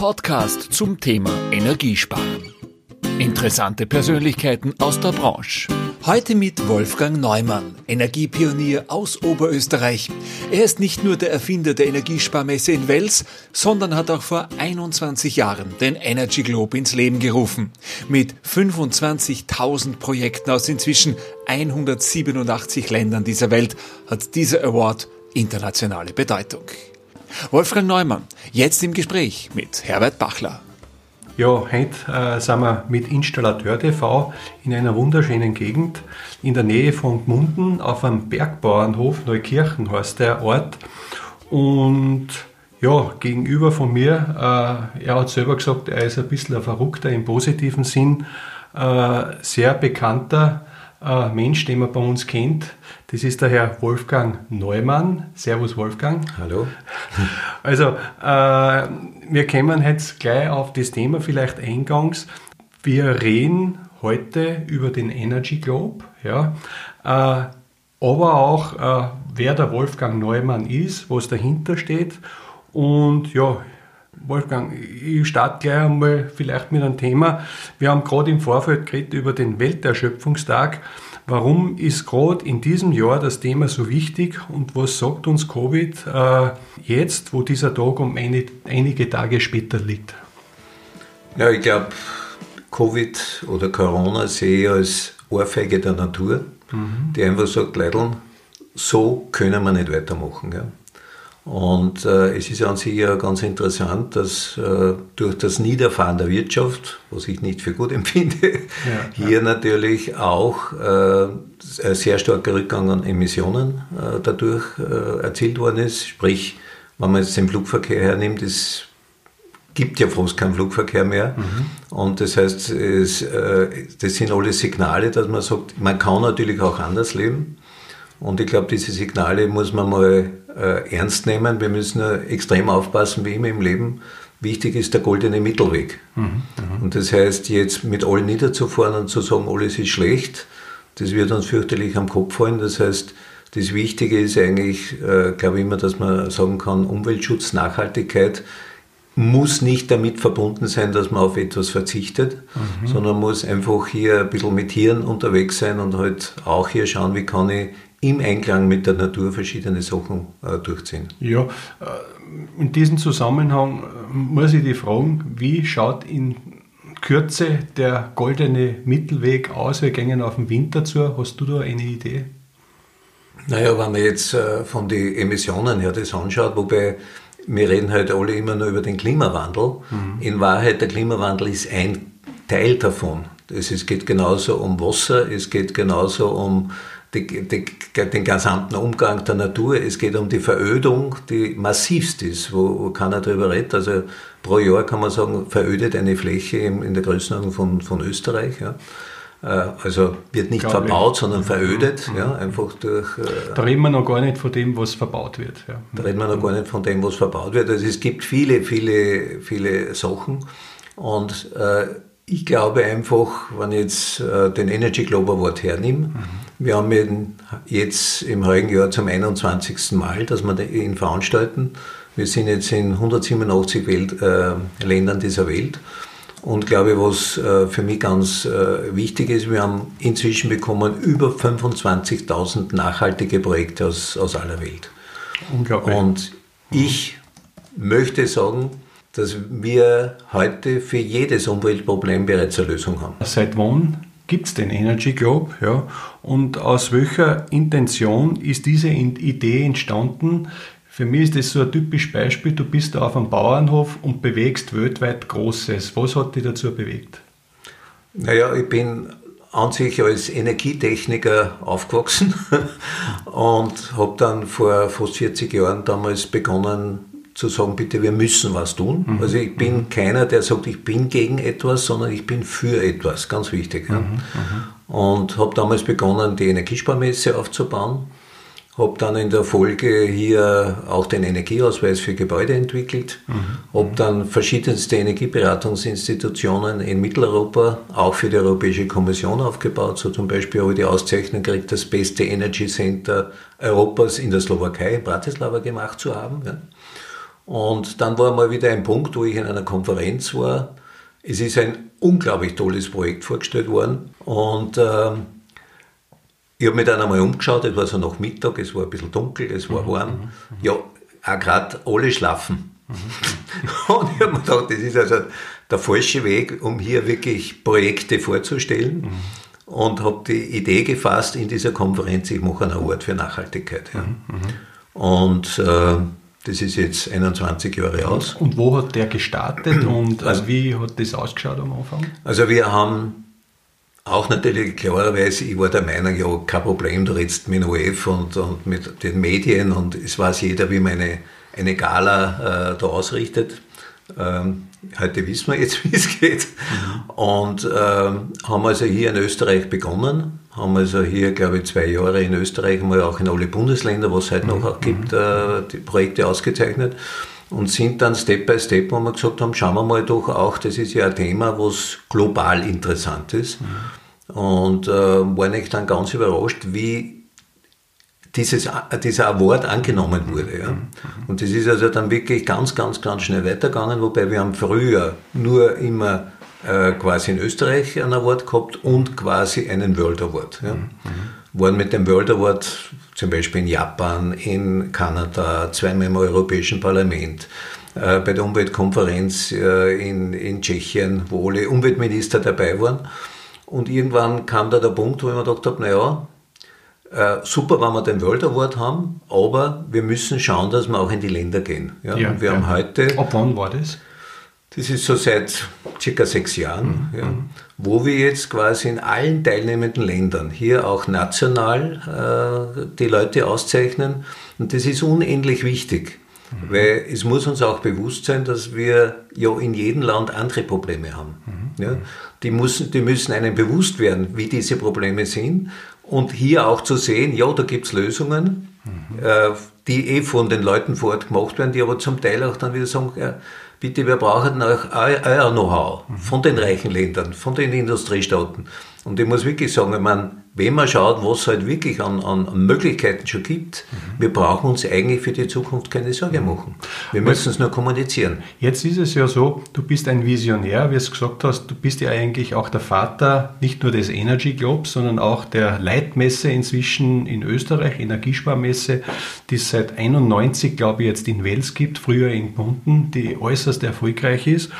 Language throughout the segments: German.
Podcast zum Thema Energiesparen. Interessante Persönlichkeiten aus der Branche. Heute mit Wolfgang Neumann, Energiepionier aus Oberösterreich. Er ist nicht nur der Erfinder der Energiesparmesse in Wels, sondern hat auch vor 21 Jahren den Energy Globe ins Leben gerufen. Mit 25.000 Projekten aus inzwischen 187 Ländern dieser Welt hat dieser Award internationale Bedeutung. Wolfgang Neumann, jetzt im Gespräch mit Herbert Bachler. Ja, heute äh, sind wir mit Installateur TV in einer wunderschönen Gegend in der Nähe von Gmunden auf einem Bergbauernhof, Neukirchen heißt der Ort. Und ja, gegenüber von mir, äh, er hat selber gesagt, er ist ein bisschen ein Verrückter im positiven Sinn, äh, sehr bekannter Mensch, den man bei uns kennt. Das ist der Herr Wolfgang Neumann. Servus Wolfgang. Hallo. Also, äh, wir kommen jetzt gleich auf das Thema vielleicht eingangs. Wir reden heute über den Energy Globe, ja, äh, aber auch, äh, wer der Wolfgang Neumann ist, was dahinter steht. Und ja, Wolfgang, ich starte gleich einmal vielleicht mit einem Thema. Wir haben gerade im Vorfeld geredet über den Welterschöpfungstag. Warum ist gerade in diesem Jahr das Thema so wichtig und was sagt uns Covid äh, jetzt, wo dieser Tag um eine, einige Tage später liegt? Ja, ich glaube, Covid oder Corona sehe ich als Ohrfeige der Natur, mhm. die einfach sagt, Leidl, so können wir nicht weitermachen. Ja. Und äh, es ist an sich ja ganz interessant, dass äh, durch das Niederfahren der Wirtschaft, was ich nicht für gut empfinde, ja, hier ja. natürlich auch äh, ein sehr starker Rückgang an Emissionen äh, dadurch äh, erzielt worden ist. Sprich, wenn man jetzt den Flugverkehr hernimmt, es gibt ja fast keinen Flugverkehr mehr. Mhm. Und das heißt, es, äh, das sind alle Signale, dass man sagt, man kann natürlich auch anders leben. Und ich glaube, diese Signale muss man mal äh, ernst nehmen. Wir müssen extrem aufpassen, wie immer im Leben. Wichtig ist der goldene Mittelweg. Mhm, mhm, und das heißt, jetzt mit allen niederzufahren und zu sagen, alles ist schlecht, das wird uns fürchterlich am Kopf fallen. Das heißt, das Wichtige ist eigentlich, äh, glaube ich immer, dass man sagen kann, Umweltschutz, Nachhaltigkeit muss nicht damit verbunden sein, dass man auf etwas verzichtet, mhm. sondern muss einfach hier ein bisschen mit Hirn unterwegs sein und halt auch hier schauen, wie kann ich im Einklang mit der Natur verschiedene Sachen äh, durchziehen. Ja, äh, in diesem Zusammenhang äh, muss ich die fragen, wie schaut in Kürze der goldene Mittelweg aus? Wir gehen auf den Winter zu. Hast du da eine Idee? Naja, wenn man jetzt äh, von den Emissionen her das anschaut, wobei wir reden halt alle immer nur über den Klimawandel. Mhm. In Wahrheit, der Klimawandel ist ein Teil davon. Es geht genauso um Wasser, es geht genauso um die, die, den gesamten Umgang der Natur. Es geht um die Verödung, die massivst ist, wo, wo keiner darüber redet. Also pro Jahr kann man sagen, verödet eine Fläche in, in der Größenordnung von, von Österreich. Ja. Äh, also wird nicht Glaube verbaut, ich. sondern verödet, mhm. ja, einfach durch. Äh, da reden wir noch gar nicht von dem, was verbaut wird. Ja. Da reden wir noch gar nicht von dem, was verbaut wird. Also es gibt viele, viele, viele Sachen. Und äh, ich glaube einfach, wenn ich jetzt äh, den Energy Globe Award hernehme, mhm. Wir haben ihn jetzt im heutigen Jahr zum 21. Mal, dass wir ihn veranstalten. Wir sind jetzt in 187 Welt, äh, Ländern dieser Welt. Und glaube, was äh, für mich ganz äh, wichtig ist, wir haben inzwischen bekommen über 25.000 nachhaltige Projekte aus, aus aller Welt. Unglaublich. Und ich möchte sagen, dass wir heute für jedes Umweltproblem bereits eine Lösung haben. Seit wann gibt es den Energy Globe? Ja? Und aus welcher Intention ist diese Idee entstanden? Für mich ist das so ein typisches Beispiel. Du bist auf einem Bauernhof und bewegst weltweit Großes. Was hat dich dazu bewegt? Naja, ich bin an sich als Energietechniker aufgewachsen und habe dann vor fast 40 Jahren damals begonnen, zu sagen, bitte, wir müssen was tun. Mhm. Also ich bin mhm. keiner, der sagt, ich bin gegen etwas, sondern ich bin für etwas, ganz wichtig. Ja. Mhm. mhm. Und habe damals begonnen, die Energiesparmesse aufzubauen. Habe dann in der Folge hier auch den Energieausweis für Gebäude entwickelt. Mhm. Habe dann verschiedenste Energieberatungsinstitutionen in Mitteleuropa, auch für die Europäische Kommission aufgebaut. So zum Beispiel habe ich die Auszeichnung gekriegt, das beste Energy Center Europas in der Slowakei, in Bratislava gemacht zu haben. Ja. Und dann war mal wieder ein Punkt, wo ich in einer Konferenz war. Es ist ein unglaublich tolles Projekt vorgestellt worden. Und äh, ich habe mich dann einmal umgeschaut, es war so nach Mittag, es war ein bisschen dunkel, es war warm. Ja, auch gerade alle schlafen. Und ich habe mir gedacht, das ist also der falsche Weg, um hier wirklich Projekte vorzustellen. Und habe die Idee gefasst in dieser Konferenz, ich mache einen Award für Nachhaltigkeit. Ja. Und äh, das ist jetzt 21 Jahre aus. Und wo hat der gestartet und also, wie hat das ausgeschaut am Anfang? Also wir haben auch natürlich klarerweise, ich war der Meinung, ja, kein Problem, du redest mit dem OF und, und mit den Medien und es weiß jeder, wie man eine, eine Gala äh, da ausrichtet. Ähm, heute wissen wir jetzt, wie es geht. Mhm. Und ähm, haben also hier in Österreich begonnen, haben also hier, glaube ich, zwei Jahre in Österreich, mal auch in alle Bundesländer, was es heute noch auch gibt, mhm. äh, die Projekte ausgezeichnet und sind dann Step by Step, wo wir gesagt haben, schauen wir mal doch auch, das ist ja ein Thema, was global interessant ist. Mhm. Und äh, war ich dann ganz überrascht, wie dieses, dieser Award angenommen wurde. Ja. Mhm. Und das ist also dann wirklich ganz, ganz, ganz schnell weitergegangen, wobei wir haben früher nur immer äh, quasi in Österreich einen Award gehabt und quasi einen World Award. Ja. Mhm. Waren mit dem World Award zum Beispiel in Japan, in Kanada, zweimal im Europäischen Parlament, äh, bei der Umweltkonferenz äh, in, in Tschechien, wo alle Umweltminister dabei waren. Und irgendwann kam da der Punkt, wo ich mir gedacht habe, naja, äh, super, wenn wir den World Award haben, aber wir müssen schauen, dass wir auch in die Länder gehen. Ja? ja und wir ja. haben heute. Ab wann war das? Das ist so seit circa sechs Jahren, mhm. ja, mhm. wo wir jetzt quasi in allen teilnehmenden Ländern hier auch national äh, die Leute auszeichnen. Und das ist unendlich wichtig, mhm. weil es muss uns auch bewusst sein, dass wir ja in jedem Land andere Probleme haben. Mhm. Ja. Die, müssen, die müssen einem bewusst werden, wie diese Probleme sind. Und hier auch zu sehen, ja, da gibt es Lösungen, mhm. äh, die eh von den Leuten vor Ort gemacht werden, die aber zum Teil auch dann wieder sagen, ja, bitte, wir brauchen auch euer Know-how von den reichen Ländern, von den Industriestaaten. Und ich muss wirklich sagen, ich meine, wenn man schaut, was es halt wirklich an, an Möglichkeiten schon gibt, mhm. wir brauchen uns eigentlich für die Zukunft keine Sorge machen. Wir müssen es nur kommunizieren. Jetzt ist es ja so, du bist ein Visionär, wie du gesagt hast, du bist ja eigentlich auch der Vater nicht nur des Energy Globes, sondern auch der Leitmesse inzwischen in Österreich, Energiesparmesse, die es seit 91, glaube ich, jetzt in Wels gibt, früher in Bunten, die äußerst erfolgreich ist.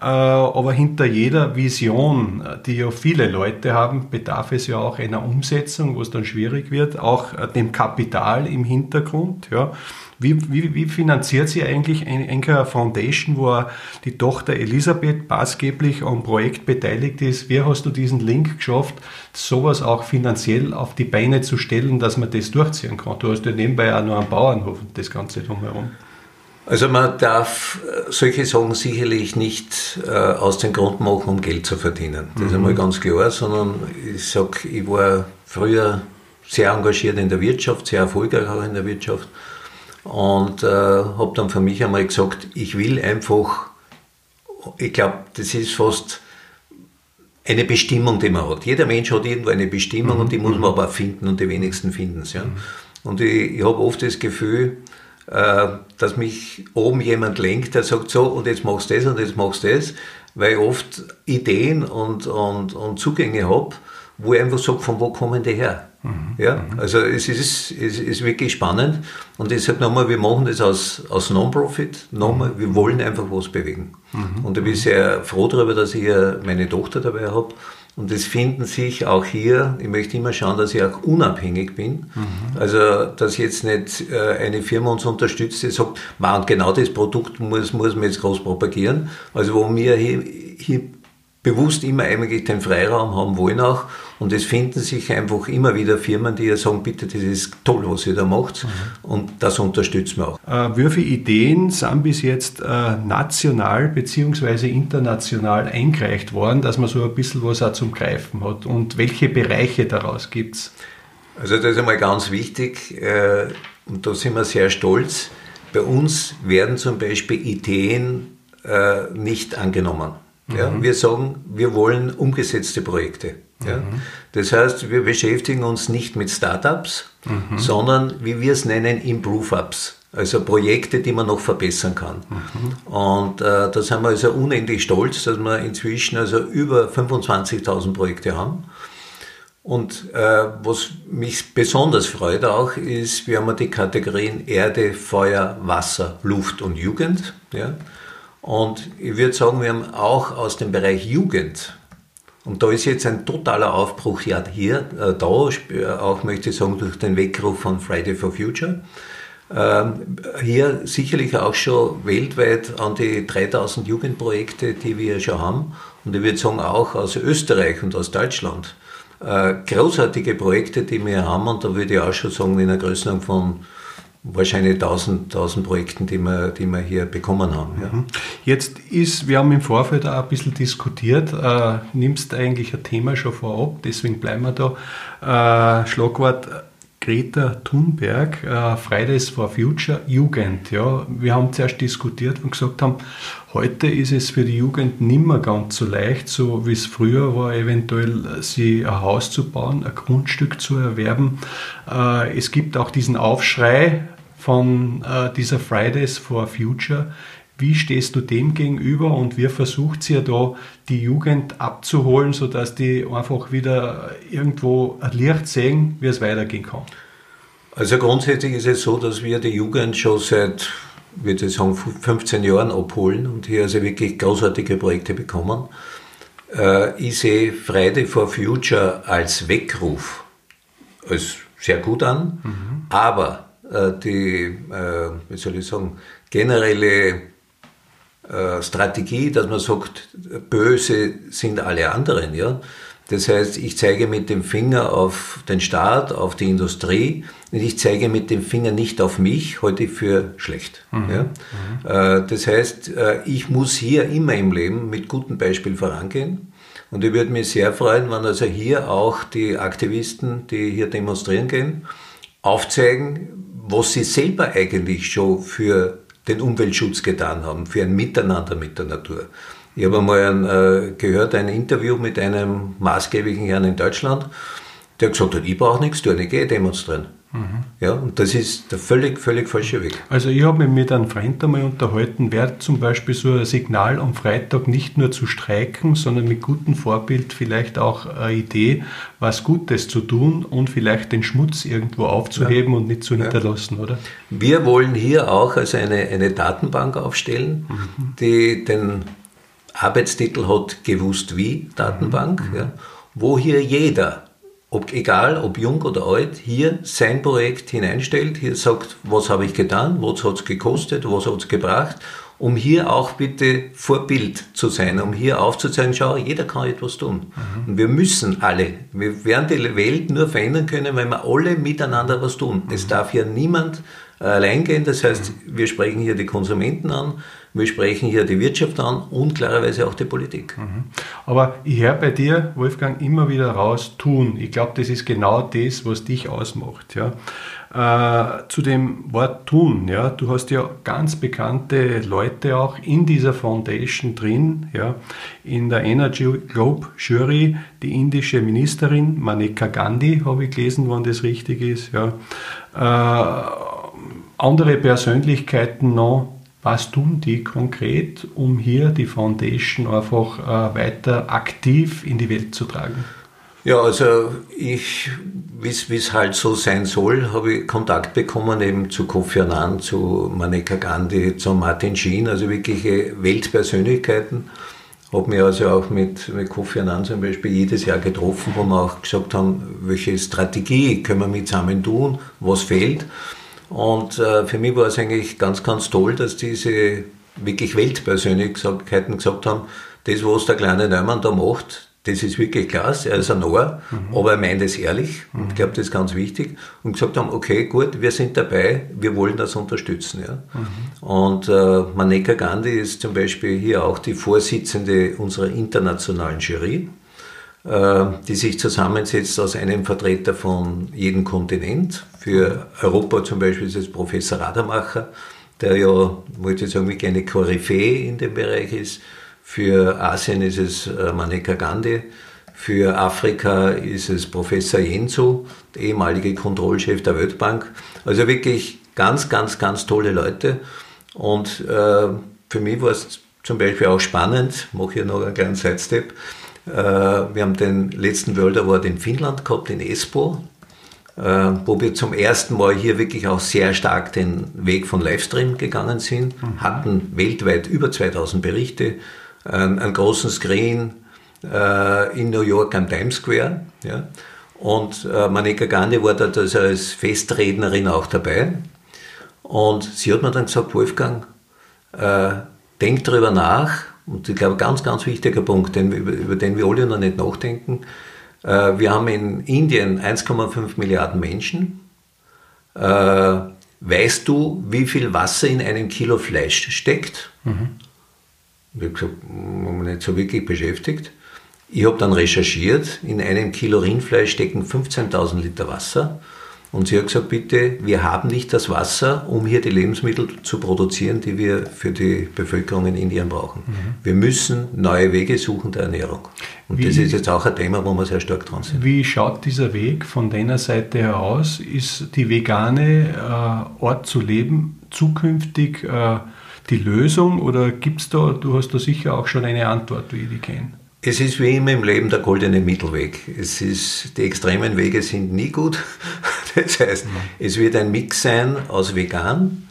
Äh, aber hinter jeder Vision, die ja viele Leute haben, bedarf es ja auch einer Umsetzung, wo es dann schwierig wird, auch äh, dem Kapital im Hintergrund. Ja. Wie, wie, wie finanziert sie eigentlich Enker Foundation, wo die Tochter Elisabeth maßgeblich am Projekt beteiligt ist? Wie hast du diesen Link geschafft, sowas auch finanziell auf die Beine zu stellen, dass man das durchziehen kann? Du hast ja nebenbei auch noch einen Bauernhof und das Ganze drumherum. Also man darf äh, solche Sachen sicherlich nicht äh, aus dem Grund machen, um Geld zu verdienen. Das mhm. ist einmal ganz klar, sondern ich sage, ich war früher sehr engagiert in der Wirtschaft, sehr erfolgreich auch in der Wirtschaft und äh, habe dann für mich einmal gesagt, ich will einfach, ich glaube, das ist fast eine Bestimmung, die man hat. Jeder Mensch hat irgendwo eine Bestimmung mhm. und die muss man aber auch finden und die wenigsten finden es. Ja. Mhm. Und ich, ich habe oft das Gefühl, dass mich oben jemand lenkt, der sagt so, und jetzt machst du das und jetzt machst du das, weil ich oft Ideen und, und, und Zugänge habe, wo ich einfach sage, von wo kommen die her? Mhm. Ja, mhm. also es ist, es ist wirklich spannend und ich sage nochmal, wir machen das aus, aus Non-Profit, nochmal, wir wollen einfach was bewegen. Mhm. Und ich bin sehr froh darüber, dass ich hier meine Tochter dabei habe und es finden sich auch hier, ich möchte immer schauen, dass ich auch unabhängig bin. Mhm. Also, dass jetzt nicht äh, eine Firma uns unterstützt, die sagt, man, genau das Produkt muss, muss man jetzt groß propagieren. Also, wo wir hier, hier bewusst immer eigentlich den Freiraum haben wollen auch. Und es finden sich einfach immer wieder Firmen, die ja sagen, bitte, das ist toll, was ihr da macht. Mhm. Und das unterstützen wir auch. Äh, viele Ideen sind bis jetzt äh, national bzw. international eingereicht worden, dass man so ein bisschen was auch zum Greifen hat? Und welche Bereiche daraus gibt es? Also das ist einmal ganz wichtig äh, und da sind wir sehr stolz. Bei uns werden zum Beispiel Ideen äh, nicht angenommen. Ja, mhm. Wir sagen, wir wollen umgesetzte Projekte. Ja. Mhm. Das heißt, wir beschäftigen uns nicht mit Startups, mhm. sondern, wie wir es nennen, Improve-Ups. Also Projekte, die man noch verbessern kann. Mhm. Und äh, da sind wir also unendlich stolz, dass wir inzwischen also über 25.000 Projekte haben. Und äh, was mich besonders freut auch, ist, wir haben die Kategorien Erde, Feuer, Wasser, Luft und Jugend. Ja? Und ich würde sagen, wir haben auch aus dem Bereich Jugend, und da ist jetzt ein totaler Aufbruch ja hier, äh, da, äh, auch möchte ich sagen, durch den Weckruf von Friday for Future. Ähm, hier sicherlich auch schon weltweit an die 3000 Jugendprojekte, die wir schon haben. Und ich würde sagen, auch aus Österreich und aus Deutschland. Äh, großartige Projekte, die wir haben. Und da würde ich auch schon sagen, in einer Größenordnung von wahrscheinlich 1000, 1000 Projekten, die wir, die wir hier bekommen haben. Ja. Mhm. Jetzt ist, wir haben im Vorfeld auch ein bisschen diskutiert, äh, nimmst eigentlich ein Thema schon vorab, deswegen bleiben wir da. Äh, Schlagwort Greta Thunberg, äh, Fridays for Future, Jugend. Ja. Wir haben zuerst diskutiert und gesagt haben, heute ist es für die Jugend nicht mehr ganz so leicht, so wie es früher war, eventuell sie ein Haus zu bauen, ein Grundstück zu erwerben. Äh, es gibt auch diesen Aufschrei von äh, dieser Fridays for Future. Wie stehst du dem gegenüber und wie versucht ja da die Jugend abzuholen, sodass die einfach wieder irgendwo ein Licht sehen, wie es weitergehen kann? Also grundsätzlich ist es so, dass wir die Jugend schon seit, würde ich sagen, 15 Jahren abholen und hier also wirklich großartige Projekte bekommen. Äh, ich sehe Friday for Future als Weckruf als sehr gut an, mhm. aber äh, die, äh, wie soll ich sagen, generelle Strategie, dass man sagt, böse sind alle anderen. Ja? Das heißt, ich zeige mit dem Finger auf den Staat, auf die Industrie und ich zeige mit dem Finger nicht auf mich, heute für schlecht. Mhm. Ja? Mhm. Äh, das heißt, äh, ich muss hier immer im Leben mit gutem Beispiel vorangehen. Und ich würde mich sehr freuen, wenn also hier auch die Aktivisten, die hier demonstrieren gehen, aufzeigen, was sie selber eigentlich schon für den Umweltschutz getan haben, für ein Miteinander mit der Natur. Ich habe einmal ein, äh, gehört, ein Interview mit einem maßgeblichen Herrn in Deutschland, der gesagt hat, ich brauche nichts tun, ich gehe demonstrieren. Mhm. Ja, und das ist der völlig, völlig falsche Weg. Also ich habe mich mit einem Freund einmal unterhalten, wäre zum Beispiel so ein Signal am Freitag nicht nur zu streiken, sondern mit gutem Vorbild vielleicht auch eine Idee, was Gutes zu tun und vielleicht den Schmutz irgendwo aufzuheben ja. und nicht zu hinterlassen, ja. oder? Wir wollen hier auch also eine, eine Datenbank aufstellen, mhm. die den Arbeitstitel hat gewusst wie Datenbank, mhm. ja, wo hier jeder ob, egal ob jung oder alt, hier sein Projekt hineinstellt, hier sagt, was habe ich getan, was hat es gekostet, was hat es gebracht, um hier auch bitte Vorbild zu sein, um hier aufzuzeigen, schau, jeder kann etwas tun. Mhm. Und wir müssen alle, wir werden die Welt nur verändern können, wenn wir alle miteinander was tun. Mhm. Es darf hier niemand allein gehen, das heißt, wir sprechen hier die Konsumenten an, wir sprechen hier die Wirtschaft an und klarerweise auch die Politik. Mhm. Aber ich höre bei dir, Wolfgang, immer wieder raus, tun. Ich glaube, das ist genau das, was dich ausmacht. Ja. Äh, zu dem Wort tun, ja, du hast ja ganz bekannte Leute auch in dieser Foundation drin, ja, in der Energy Globe Jury, die indische Ministerin Maneka Gandhi, habe ich gelesen, wann das richtig ist, ja. Äh, andere Persönlichkeiten noch, was tun die konkret, um hier die Foundation einfach äh, weiter aktiv in die Welt zu tragen? Ja, also ich, wie es halt so sein soll, habe ich Kontakt bekommen eben zu Kofi Annan, zu Maneka Gandhi, zu Martin Sheen, also wirkliche Weltpersönlichkeiten. Habe mich also auch mit, mit Kofi Annan zum Beispiel jedes Jahr getroffen, wo wir auch gesagt haben, welche Strategie können wir mit zusammen tun, was fehlt. Und äh, für mich war es eigentlich ganz, ganz toll, dass diese wirklich Weltpersönlichkeiten gesagt haben, das, was der kleine Neumann da macht, das ist wirklich klasse, er ist ein Ohr, mhm. aber er meint es ehrlich mhm. und ich glaube, das ist ganz wichtig. Und gesagt haben, okay, gut, wir sind dabei, wir wollen das unterstützen. Ja. Mhm. Und äh, Maneka Gandhi ist zum Beispiel hier auch die Vorsitzende unserer internationalen Jury. Äh, die sich zusammensetzt aus einem Vertreter von jedem Kontinent. Für Europa zum Beispiel ist es Professor Rademacher, der ja, wollte ich sagen, eine Koryphäe in dem Bereich ist. Für Asien ist es äh, Maneka Gandhi. Für Afrika ist es Professor Jenso, der ehemalige Kontrollchef der Weltbank. Also wirklich ganz, ganz, ganz tolle Leute. Und äh, für mich war es zum Beispiel auch spannend, mache hier noch einen kleinen Sidestep. Äh, wir haben den letzten World Award in Finnland gehabt, in Espoo, äh, wo wir zum ersten Mal hier wirklich auch sehr stark den Weg von Livestream gegangen sind, mhm. hatten weltweit über 2000 Berichte, einen großen Screen äh, in New York am Times Square. Ja. Und äh, Maneka Gandhi war also als Festrednerin auch dabei. Und sie hat mir dann gesagt, Wolfgang, äh, denk darüber nach. Und ich glaube, ganz, ganz wichtiger Punkt, den, über, über den wir alle noch nicht nachdenken. Äh, wir haben in Indien 1,5 Milliarden Menschen. Äh, weißt du, wie viel Wasser in einem Kilo Fleisch steckt? Mhm. Ich habe gesagt, haben wir nicht so wirklich beschäftigt. Ich habe dann recherchiert, in einem Kilo Rindfleisch stecken 15.000 Liter Wasser. Und sie hat gesagt, bitte, wir haben nicht das Wasser, um hier die Lebensmittel zu produzieren, die wir für die Bevölkerung in Indien brauchen. Mhm. Wir müssen neue Wege suchen der Ernährung. Und wie, das ist jetzt auch ein Thema, wo wir sehr stark dran sind. Wie schaut dieser Weg von deiner Seite her aus? Ist die vegane äh, Art zu leben zukünftig äh, die Lösung oder gibt es da, du hast da sicher auch schon eine Antwort, wie ich die kenne? Es ist wie immer im Leben der goldene Mittelweg. Es ist, die extremen Wege sind nie gut. Das heißt, es wird ein Mix sein aus vegan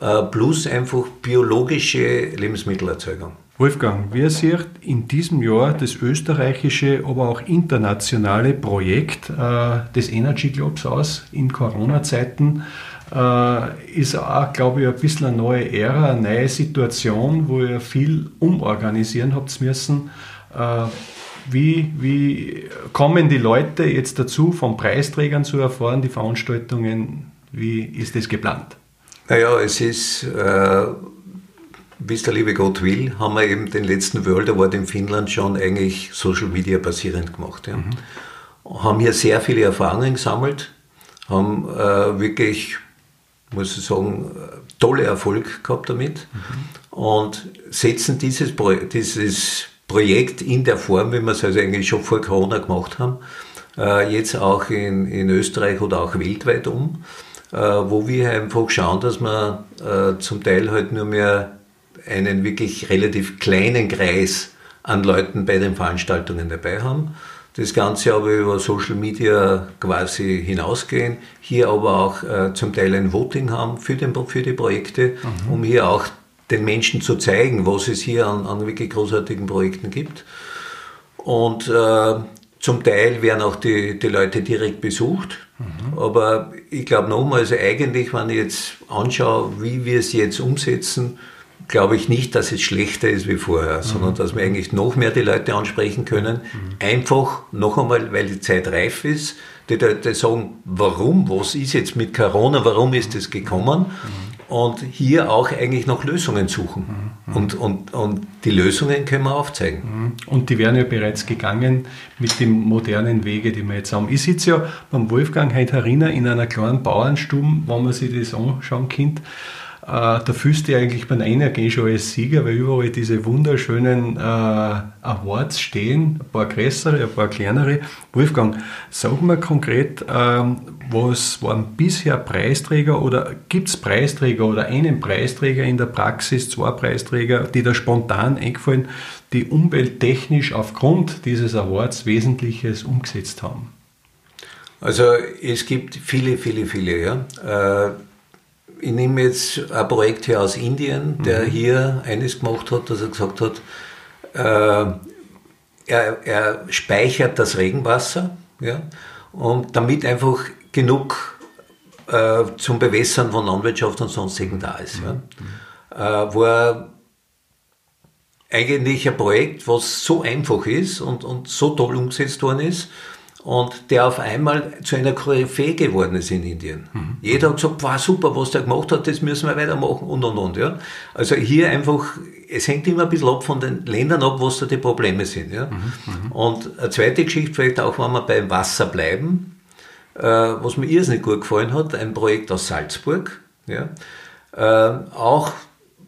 äh, plus einfach biologische Lebensmittelerzeugung. Wolfgang, wie sieht in diesem Jahr das österreichische, aber auch internationale Projekt äh, des Energy Clubs aus in Corona-Zeiten? Äh, ist auch, glaube ich, ein bisschen eine neue Ära, eine neue Situation, wo ihr viel umorganisieren habt müssen. Äh, wie, wie kommen die Leute jetzt dazu, von Preisträgern zu erfahren, die Veranstaltungen? Wie ist das geplant? Naja, es ist, äh, wie es der liebe Gott will, haben wir eben den letzten World Award in Finnland schon eigentlich Social Media basierend gemacht. Ja. Mhm. Haben hier sehr viele Erfahrungen gesammelt, haben äh, wirklich, muss ich sagen, tolle Erfolg gehabt damit mhm. und setzen dieses, dieses Projekt in der Form, wie wir es also eigentlich schon vor Corona gemacht haben, äh, jetzt auch in, in Österreich oder auch weltweit um, äh, wo wir einfach schauen, dass wir äh, zum Teil halt nur mehr einen wirklich relativ kleinen Kreis an Leuten bei den Veranstaltungen dabei haben. Das Ganze aber über Social Media quasi hinausgehen, hier aber auch äh, zum Teil ein Voting haben für, den, für die Projekte, mhm. um hier auch den Menschen zu zeigen, was es hier an, an wirklich großartigen Projekten gibt. Und äh, zum Teil werden auch die, die Leute direkt besucht. Mhm. Aber ich glaube nochmal, also eigentlich, wenn ich jetzt anschaue, wie wir es jetzt umsetzen, glaube ich nicht, dass es schlechter ist wie vorher, mhm. sondern dass wir eigentlich noch mehr die Leute ansprechen können. Mhm. Einfach noch einmal, weil die Zeit reif ist, die Leute sagen, warum, was ist jetzt mit Corona, warum ist es gekommen? Mhm und hier auch eigentlich noch Lösungen suchen. Mhm. Und, und, und die Lösungen können wir aufzeigen. Mhm. Und die werden ja bereits gegangen mit den modernen Wege, die wir jetzt haben. Ich sitze ja beim Wolfgang Heinthariner in einer kleinen Bauernstube, wenn man sich das anschauen kann. Äh, da fühlst du eigentlich beim Energie schon als Sieger, weil überall diese wunderschönen äh, Awards stehen, ein paar größere, ein paar kleinere. Wolfgang, sag mal konkret, ähm, was waren bisher Preisträger oder gibt es Preisträger oder einen Preisträger in der Praxis, zwei Preisträger, die da spontan eingefallen, die umwelttechnisch aufgrund dieses Awards Wesentliches umgesetzt haben? Also es gibt viele, viele, viele. Ja. Äh, ich nehme jetzt ein Projekt hier aus Indien, der mhm. hier eines gemacht hat, dass er gesagt hat, äh, er, er, speichert das Regenwasser, ja, und damit einfach genug äh, zum Bewässern von Landwirtschaft und sonstigen da ist. Mhm. Ja. Äh, wo er eigentlich ein Projekt, was so einfach ist und, und so toll umgesetzt worden ist, und der auf einmal zu einer Koryphäe geworden ist in Indien. Mhm. Jeder hat gesagt, war super, was der gemacht hat, das müssen wir weitermachen und und und. Ja. Also hier einfach, es hängt immer ein bisschen ab von den Ländern ab, was da die Probleme sind. Ja. Mhm. mhm. Und eine zweite Geschichte, vielleicht auch, wenn wir beim Wasser bleiben, äh, was mir irrsinnig gut gefallen hat, ein Projekt aus Salzburg. Ja. Äh, auch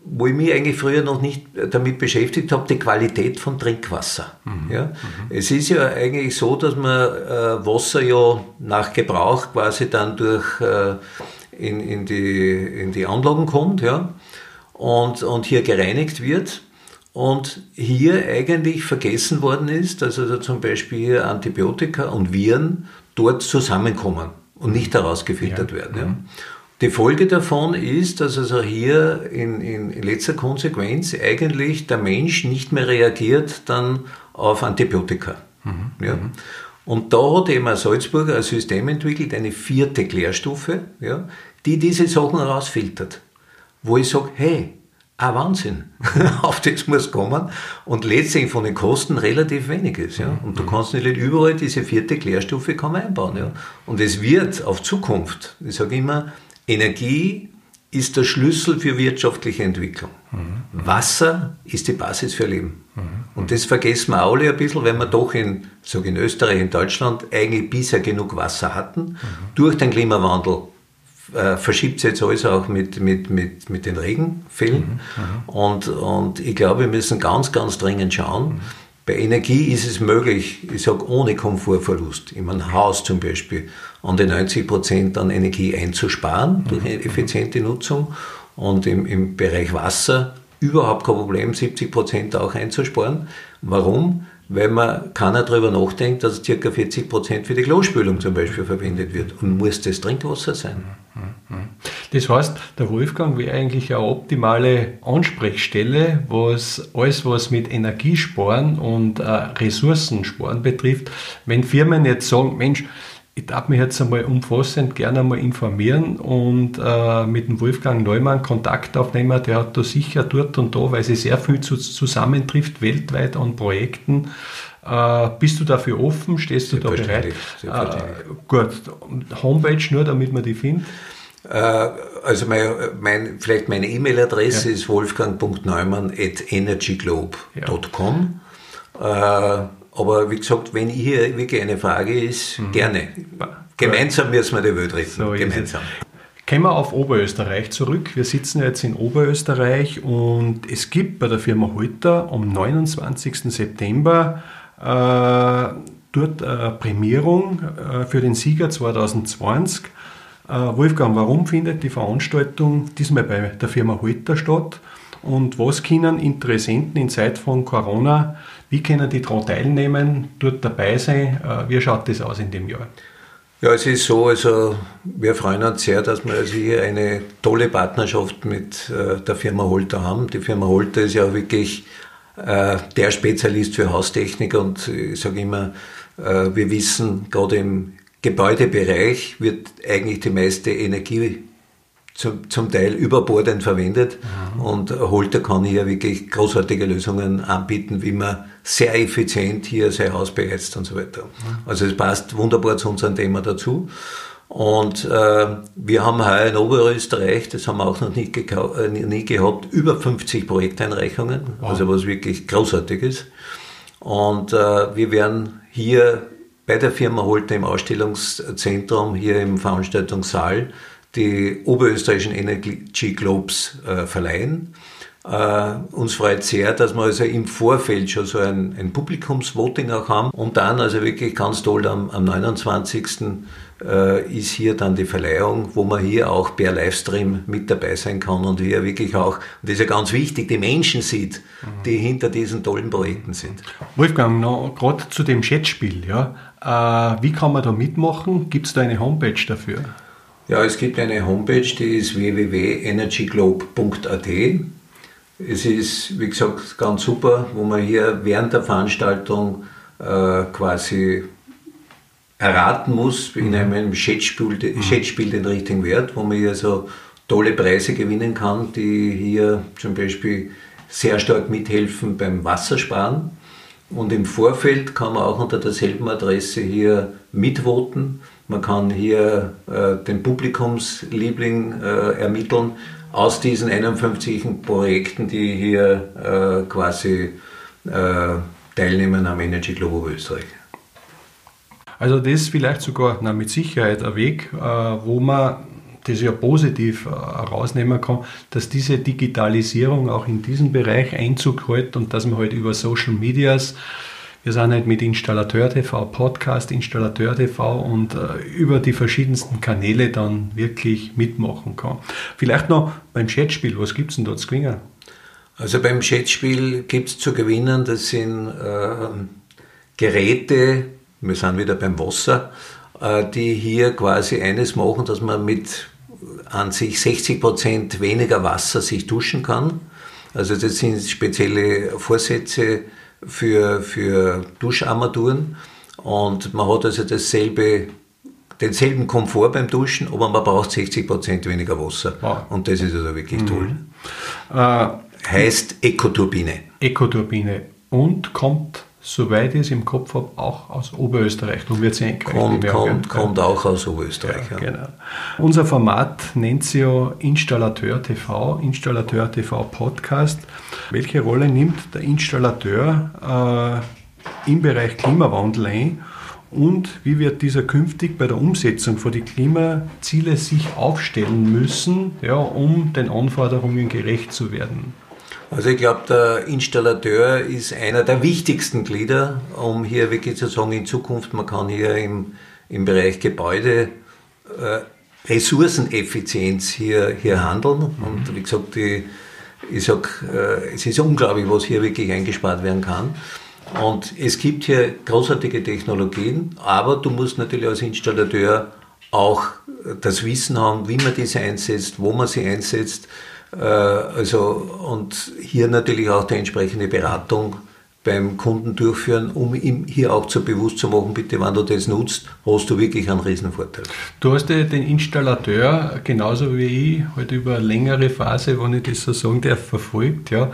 wo ich mich eigentlich früher noch nicht damit beschäftigt habe, die Qualität von Trinkwasser. Mhm. Ja? Mhm. Es ist ja eigentlich so, dass man äh, Wasser ja nach Gebrauch quasi dann durch äh, in, in, die, in die Anlagen kommt ja, und, und hier gereinigt wird. Und hier eigentlich vergessen worden ist, dass also zum Beispiel Antibiotika und Viren dort zusammenkommen und nicht herausgefiltert ja. werden. Ja. Mhm. Die Folge davon ist, dass also hier in, in letzter Konsequenz eigentlich der Mensch nicht mehr reagiert dann auf Antibiotika. Mhm. Ja. Mhm. Und da hat eben Salzburg ein System entwickelt, eine vierte Klärstufe, ja, die diese Sachen herausfiltert. Wo ich sage, hey, ah Wahnsinn, auf das muss kommen und letztlich von den Kosten relativ wenig ist. Ja. Und du mhm. kannst nicht überall diese vierte Klärstufe kann einbauen. Ja. Und es wird auf Zukunft, ich sage immer, Energie ist der Schlüssel für wirtschaftliche Entwicklung. Mhm. Wasser ist die Basis für Leben. Mhm. Und das vergessen wir alle ein bisschen, weil wir doch in, sag in Österreich, in Deutschland eigentlich bisher genug Wasser hatten. Durch den Klimawandel äh, verschiebt sich jetzt alles auch mit, mit, mit, mit den Regenfällen. Mhm. Mhm. Und, und ich glaube, wir müssen ganz, ganz dringend schauen, bei Energie ist es möglich, ich sage ohne Komfortverlust, in meinem Haus zum Beispiel, an die 90 Prozent an Energie einzusparen durch eine effiziente Nutzung und im, im Bereich Wasser überhaupt kein Problem, 70 Prozent auch einzusparen. Warum? Weil man keiner darüber nachdenkt, dass ca. 40 Prozent für die Klospülung zum Beispiel verwendet wird. Und muss das Trinkwasser sein? Das heißt, der Wolfgang wäre eigentlich eine optimale Ansprechstelle, was alles, was mit Energiesparen und äh, Ressourcensparen betrifft. Wenn Firmen jetzt sagen, Mensch, ich darf mich jetzt einmal umfassend gerne einmal informieren und äh, mit dem Wolfgang Neumann Kontakt aufnehmen. Der hat da sicher dort und da, weil sie sehr viel zu, zusammentrifft, weltweit an Projekten. Äh, bist du dafür offen? Stehst du da bereit? Äh, gut, Homepage nur, damit man die findet. Äh, also mein, mein, vielleicht meine E-Mail-Adresse ja. ist wolfgang.neumann.energyglobe.com. Ja. Äh, aber wie gesagt, wenn hier wirklich eine Frage ist, mhm. gerne. Gemeinsam müssen wir die Welt retten. So Gemeinsam. Kommen wir auf Oberösterreich zurück. Wir sitzen jetzt in Oberösterreich und es gibt bei der Firma Holter am 29. September dort eine Prämierung äh, für den Sieger 2020. Äh, Wolfgang, warum findet die Veranstaltung diesmal bei der Firma Holter statt? Und was können Interessenten in Zeit von Corona wie können die daran teilnehmen, dort dabei sein? Äh, wie schaut das aus in dem Jahr? Ja, es ist so, also wir freuen uns sehr, dass wir also hier eine tolle Partnerschaft mit äh, der Firma Holter haben. Die Firma Holter ist ja wirklich äh, der Spezialist für Haustechnik und ich sage immer, äh, wir wissen, gerade im Gebäudebereich wird eigentlich die meiste Energie zum, zum Teil überbordend verwendet mhm. und Holter kann hier wirklich großartige Lösungen anbieten, wie man sehr effizient hier sein Haus beheizt und so weiter. Mhm. Also es passt wunderbar zu unserem Thema dazu. Und äh, wir haben heuer in Oberösterreich, das haben wir auch noch nie, äh, nie gehabt, über 50 Projekteinreichungen, wow. also was wirklich großartig ist. Und äh, wir werden hier bei der Firma Holter im Ausstellungszentrum, hier im Veranstaltungssaal, die oberösterreichischen Energy Globes äh, verleihen. Äh, uns freut sehr, dass wir also im Vorfeld schon so ein, ein Publikumsvoting auch haben und dann also wirklich ganz toll am, am 29. Äh, ist hier dann die Verleihung, wo man hier auch per Livestream mit dabei sein kann und hier wirklich auch, und das ist ja ganz wichtig, die Menschen sieht, die hinter diesen tollen Projekten sind. Wolfgang, gerade zu dem Chatspiel, ja, äh, wie kann man da mitmachen? Gibt es da eine Homepage dafür? Ja, es gibt eine Homepage, die ist www.energyglobe.at. Es ist, wie gesagt, ganz super, wo man hier während der Veranstaltung äh, quasi erraten muss in mhm. einem Chatspiel, mhm. Chatspiel den richtigen Wert, wo man hier so tolle Preise gewinnen kann, die hier zum Beispiel sehr stark mithelfen beim Wassersparen. Und im Vorfeld kann man auch unter derselben Adresse hier mitvoten. Man kann hier äh, den Publikumsliebling äh, ermitteln aus diesen 51 Projekten, die hier äh, quasi äh, teilnehmen am Energy Globo Österreich. Also das ist vielleicht sogar na, mit Sicherheit ein Weg, äh, wo man das ja positiv herausnehmen kann, dass diese Digitalisierung auch in diesem Bereich Einzug hält und dass man halt über Social Medias Wir sind halt mit Installateur TV, Podcast Installateur TV und äh, über die verschiedensten Kanäle dann wirklich mitmachen kann. Vielleicht noch beim Chatspiel, was gibt es denn da zu gewinnen? Also beim Chatspiel gibt es zu gewinnen, das sind äh, Geräte, wir sind wieder beim Wasser, äh, die hier quasi eines machen, dass man mit an sich 60 Prozent weniger Wasser sich duschen kann. Also das sind spezielle Vorsätze für, für Duscharmaturen und man hat also dasselbe, denselben Komfort beim Duschen, aber man braucht 60 Prozent weniger Wasser. Wow. Und das ist also wirklich mhm. toll. Äh, heißt Ekoturbine. Ekoturbine und kommt soweit ich es im Kopf habe, auch aus Oberösterreich. Darum wird sie kommt, kommt, kommt auch aus Oberösterreich. Ja, ja. Genau. Unser Format nennt sich ja Installateur TV, Installateur TV Podcast. Welche Rolle nimmt der Installateur äh, im Bereich Klimawandel ein? Und wie wird dieser künftig bei der Umsetzung von den Klimaziele sich aufstellen müssen, ja, um den Anforderungen gerecht zu werden? Also ich glaube, der Installateur ist einer der wichtigsten Glieder, um hier wirklich zu sagen, in Zukunft, man kann hier im, im Bereich Gebäude äh, Ressourceneffizienz hier, hier handeln. Mhm. Und wie gesagt, die, ich sag, äh, es ist unglaublich, was hier wirklich eingespart werden kann. Und es gibt hier großartige Technologien, aber du musst natürlich als Installateur auch das Wissen haben, wie man diese einsetzt, wo man sie einsetzt also, und hier natürlich auch die entsprechende Beratung beim Kunden durchführen, um ihm hier auch zu bewusst zu machen, bitte, wenn du das nutzt, hast du wirklich einen Riesenvorteil. Du hast ja den Installateur, genauso wie ich, halt über eine längere Phase, wenn ich das so sagen darf, verfolgt. Ja.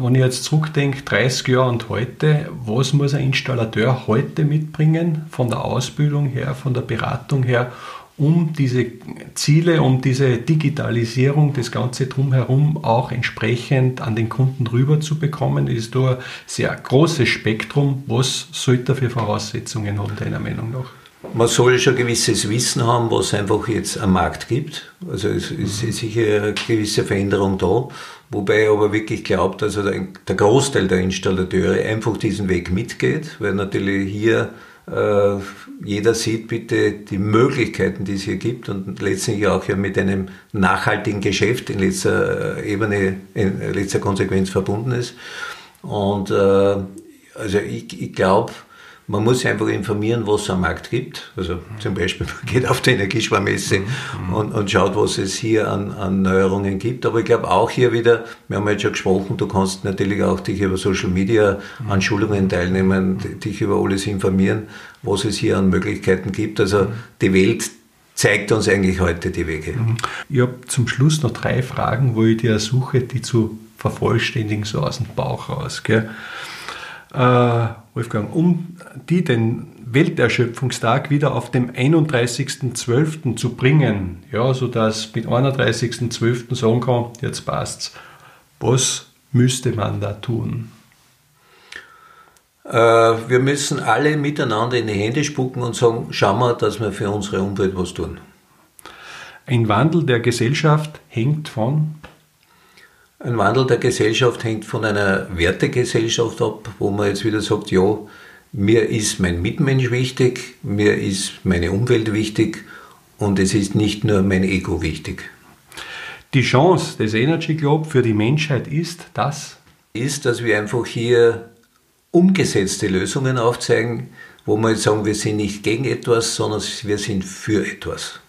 Wenn ich jetzt zurückdenke, 30 Jahre und heute, was muss ein Installateur heute mitbringen, von der Ausbildung her, von der Beratung her, um diese Ziele, um diese Digitalisierung, das Ganze drumherum auch entsprechend an den Kunden rüber zu bekommen, ist da ein sehr großes Spektrum. Was sollte er für Voraussetzungen haben, deiner Meinung nach? Man soll schon ein gewisses Wissen haben, was es einfach jetzt am Markt gibt. Also es ist mhm. sicher eine gewisse Veränderung da. Wobei ich aber wirklich glaubt, also der Großteil der Installateure einfach diesen Weg mitgeht, weil natürlich hier jeder sieht bitte die Möglichkeiten, die es hier gibt und letztlich auch ja mit einem nachhaltigen Geschäft in letzter äh, Ebene, in letzter Konsequenz verbunden ist. Und äh, also ich, ich glaube, man muss sich einfach informieren, was es am Markt gibt. Also zum Beispiel, man geht auf die Energiesparmesse mhm. und, und schaut, was es hier an, an Neuerungen gibt. Aber ich glaube auch hier wieder, wir haben jetzt schon gesprochen, du kannst natürlich auch dich über Social Media an Schulungen teilnehmen, dich über alles informieren, was es hier an Möglichkeiten gibt. Also die Welt zeigt uns eigentlich heute die Wege. Mhm. Ich habe zum Schluss noch drei Fragen, wo ich dir suche, die zu vervollständigen, so aus dem Bauch raus. Gell? Äh, Wolfgang, um die den Welterschöpfungstag wieder auf dem 31.12. zu bringen, ja, sodass mit 31.12. sagen kann, jetzt passt's. Was müsste man da tun? Äh, wir müssen alle miteinander in die Hände spucken und sagen, schauen wir, dass wir für unsere Umwelt was tun. Ein Wandel der Gesellschaft hängt von ein Wandel der Gesellschaft hängt von einer Wertegesellschaft ab, wo man jetzt wieder sagt, ja, mir ist mein Mitmensch wichtig, mir ist meine Umwelt wichtig und es ist nicht nur mein Ego wichtig. Die Chance des Energy Globe für die Menschheit ist, dass ist, dass wir einfach hier umgesetzte Lösungen aufzeigen, wo wir jetzt sagen, wir sind nicht gegen etwas, sondern wir sind für etwas.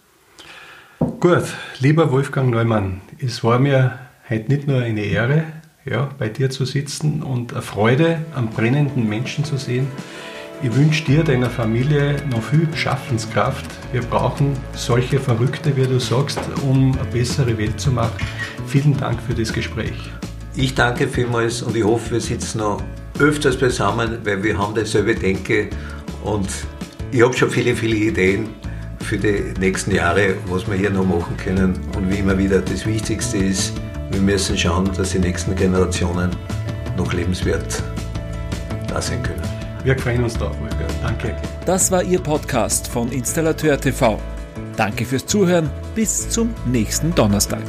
Gut, lieber Wolfgang Neumann, es war mir heute nicht nur eine Ehre, ja, bei dir zu sitzen und eine Freude am brennenden Menschen zu sehen. Ich wünsche dir, deiner Familie noch viel Schaffenskraft. Wir brauchen solche Verrückte, wie du sagst, um eine bessere Welt zu machen. Vielen Dank für das Gespräch. Ich danke vielmals und ich hoffe, wir sitzen noch öfters beisammen, weil wir haben dasselbe Denke und ich habe schon viele, viele Ideen für die nächsten Jahre, was wir hier noch machen können. Und wie immer wieder, das Wichtigste ist, wir müssen schauen, dass die nächsten Generationen noch lebenswert da sein können. Wir freuen uns Wolfgang. Danke. Das war Ihr Podcast von Installateur TV. Danke fürs Zuhören. Bis zum nächsten Donnerstag.